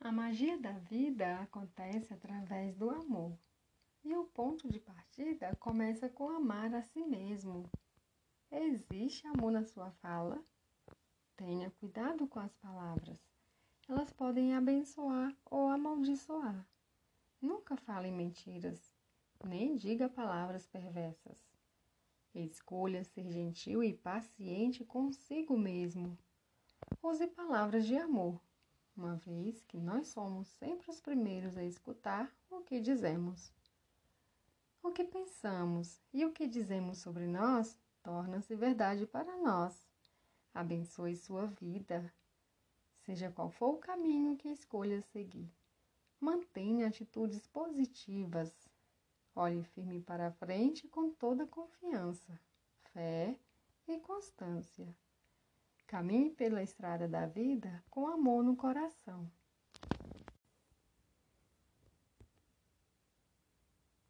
A magia da vida acontece através do amor. E o ponto de partida começa com amar a si mesmo. Existe amor na sua fala? Tenha cuidado com as palavras. Elas podem abençoar ou amaldiçoar. Nunca fale mentiras, nem diga palavras perversas. Escolha ser gentil e paciente consigo mesmo. Use palavras de amor uma vez que nós somos sempre os primeiros a escutar o que dizemos. O que pensamos e o que dizemos sobre nós torna-se verdade para nós. Abençoe sua vida, seja qual for o caminho que escolha seguir. Mantenha atitudes positivas. Olhe firme para a frente com toda confiança, fé e constância. Caminhe pela estrada da vida com amor no coração.